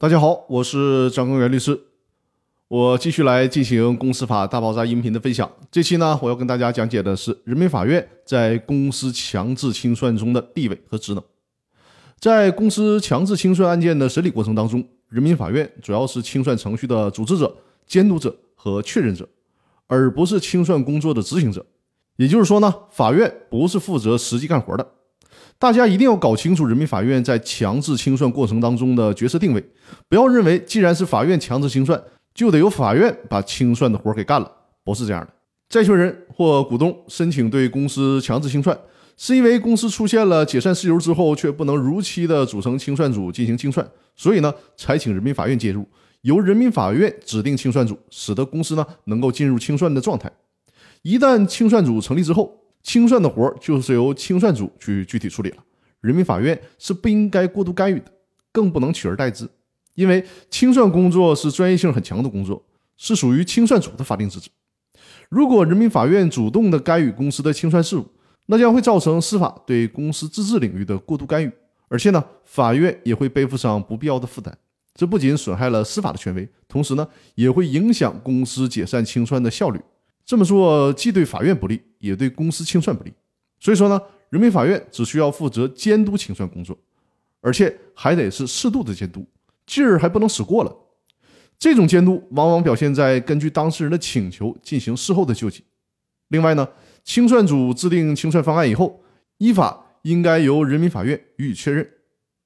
大家好，我是张根源律师，我继续来进行公司法大爆炸音频的分享。这期呢，我要跟大家讲解的是人民法院在公司强制清算中的地位和职能。在公司强制清算案件的审理过程当中，人民法院主要是清算程序的组织者、监督者和确认者，而不是清算工作的执行者。也就是说呢，法院不是负责实际干活的。大家一定要搞清楚人民法院在强制清算过程当中的角色定位，不要认为既然是法院强制清算，就得由法院把清算的活给干了，不是这样的。债权人或股东申请对公司强制清算，是因为公司出现了解散事由之后却不能如期的组成清算组进行清算，所以呢才请人民法院介入，由人民法院指定清算组，使得公司呢能够进入清算的状态。一旦清算组成立之后，清算的活儿就是由清算组去具体处理了，人民法院是不应该过度干预的，更不能取而代之，因为清算工作是专业性很强的工作，是属于清算组的法定职责。如果人民法院主动的干预公司的清算事务，那将会造成司法对公司自治领域的过度干预，而且呢，法院也会背负上不必要的负担。这不仅损害了司法的权威，同时呢，也会影响公司解散清算的效率。这么做既对法院不利，也对公司清算不利。所以说呢，人民法院只需要负责监督清算工作，而且还得是适度的监督，劲儿还不能使过了。这种监督往往表现在根据当事人的请求进行事后的救济。另外呢，清算组制定清算方案以后，依法应该由人民法院予以确认。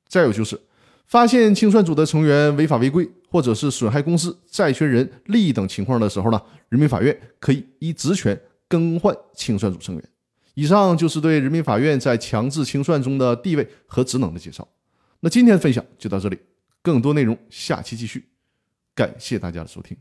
再有就是。发现清算组的成员违法违规，或者是损害公司债权人利益等情况的时候呢，人民法院可以依职权更换清算组成员。以上就是对人民法院在强制清算中的地位和职能的介绍。那今天的分享就到这里，更多内容下期继续。感谢大家的收听。